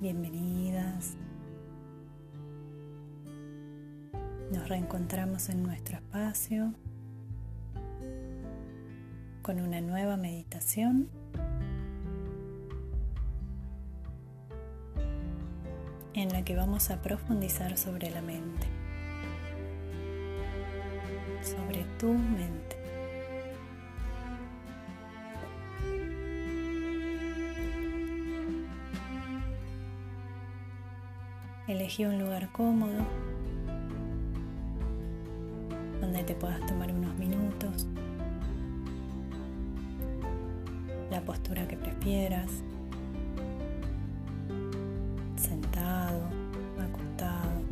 bienvenidas. Nos reencontramos en nuestro espacio con una nueva meditación. en la que vamos a profundizar sobre la mente, sobre tu mente. Elegí un lugar cómodo donde te puedas tomar unos minutos, la postura que prefieras, sentado, acostado.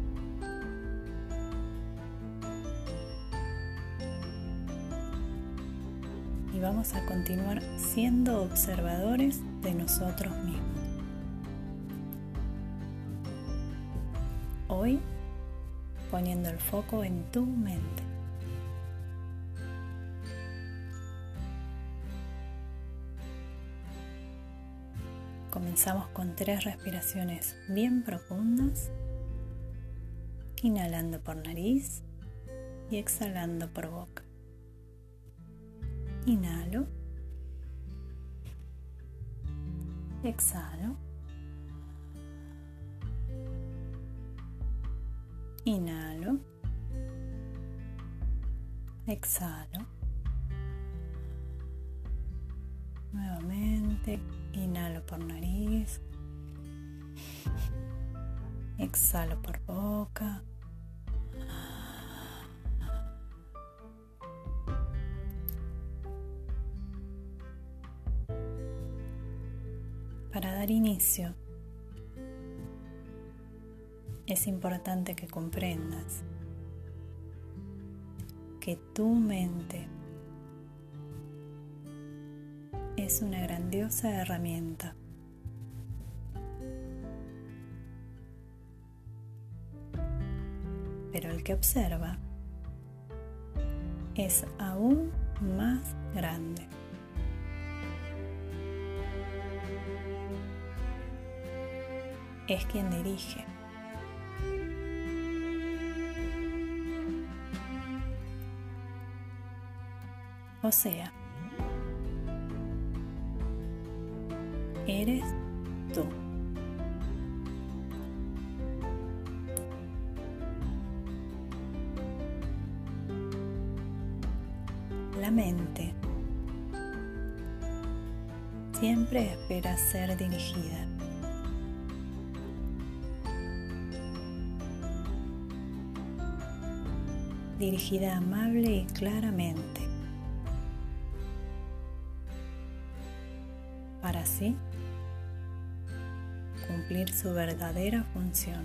Y vamos a continuar siendo observadores de nosotros mismos. Poniendo el foco en tu mente. Comenzamos con tres respiraciones bien profundas, inhalando por nariz y exhalando por boca. Inhalo. Exhalo. Inhalo. Exhalo. Nuevamente, inhalo por nariz. Exhalo por boca. Para dar inicio es importante que comprendas que tu mente es una grandiosa herramienta. Pero el que observa es aún más grande. Es quien dirige. O sea, eres tú. La mente siempre espera ser dirigida. Dirigida amable y claramente. Cumplir su verdadera función.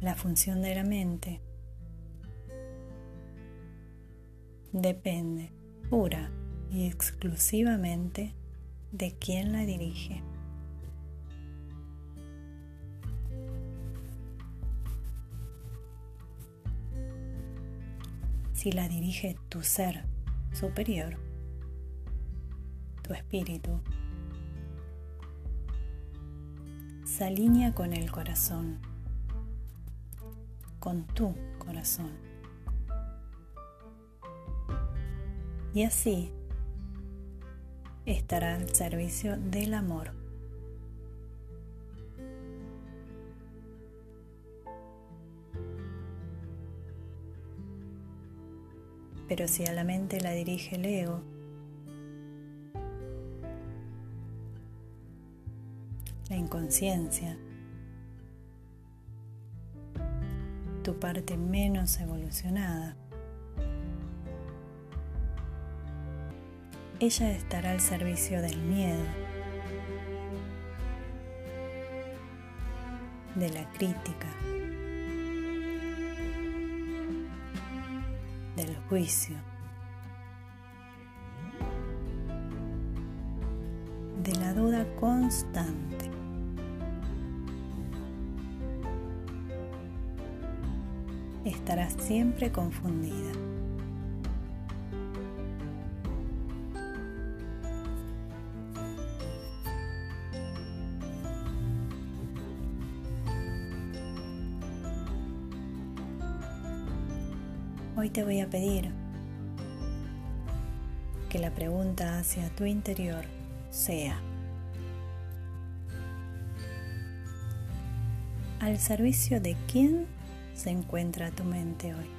La función de la mente depende pura y exclusivamente de quien la dirige. Si la dirige tu ser superior, tu espíritu, se alinea con el corazón, con tu corazón. Y así estará al servicio del amor. Pero si a la mente la dirige el ego, la inconsciencia, tu parte menos evolucionada, ella estará al servicio del miedo, de la crítica, juicio, de la duda constante. Estarás siempre confundida. Te voy a pedir que la pregunta hacia tu interior sea, ¿al servicio de quién se encuentra tu mente hoy?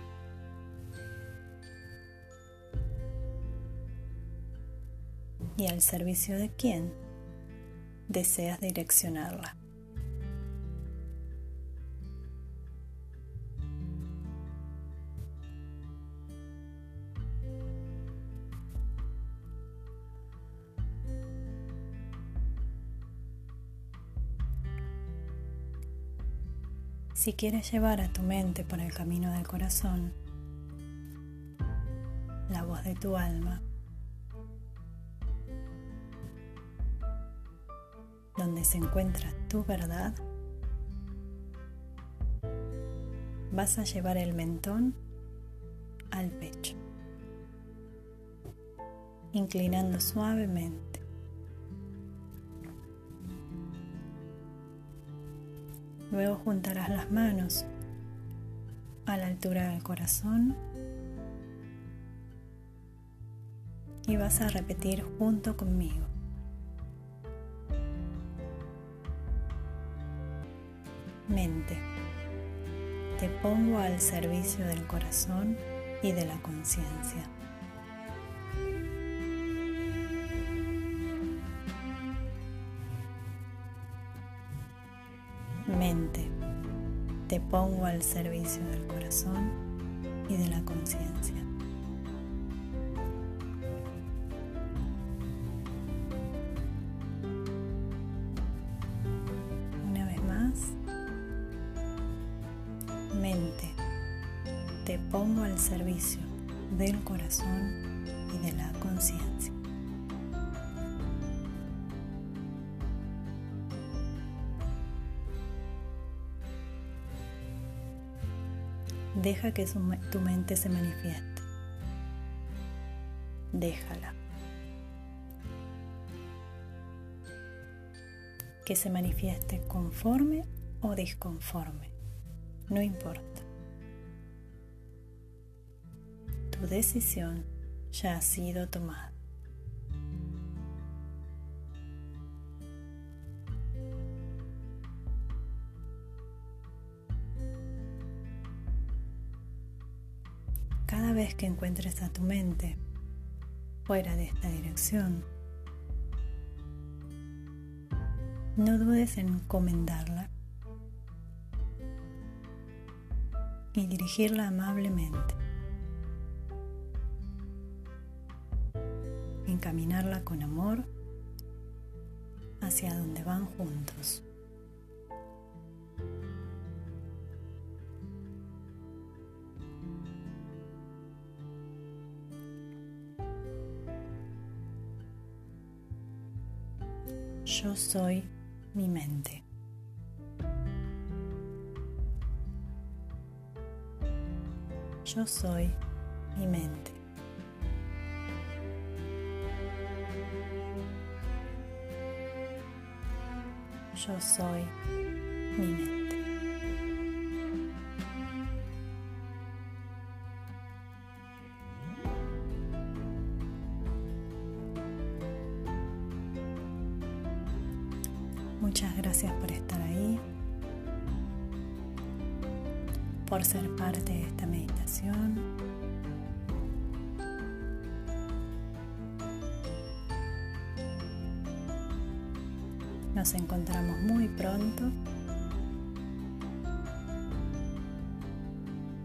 ¿Y al servicio de quién deseas direccionarla? Si quieres llevar a tu mente por el camino del corazón, la voz de tu alma, donde se encuentra tu verdad, vas a llevar el mentón al pecho, inclinando suavemente Luego juntarás las manos a la altura del corazón y vas a repetir junto conmigo. Mente, te pongo al servicio del corazón y de la conciencia. Mente, te pongo al servicio del corazón y de la conciencia. Una vez más, mente, te pongo al servicio del corazón y de la conciencia. Deja que tu mente se manifieste. Déjala. Que se manifieste conforme o disconforme. No importa. Tu decisión ya ha sido tomada. Vez que encuentres a tu mente fuera de esta dirección, no dudes en encomendarla y dirigirla amablemente. Encaminarla con amor hacia donde van juntos. Yo soy mi mente. Yo soy mi mente. Yo soy mi mente. Muchas gracias por estar ahí, por ser parte de esta meditación. Nos encontramos muy pronto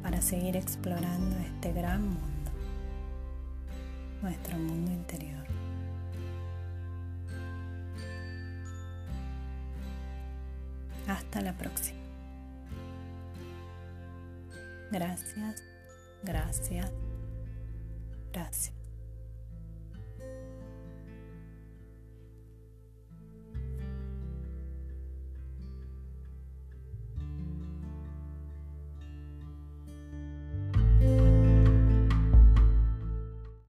para seguir explorando este gran mundo, nuestro mundo interior. Hasta la próxima. Gracias, gracias, gracias.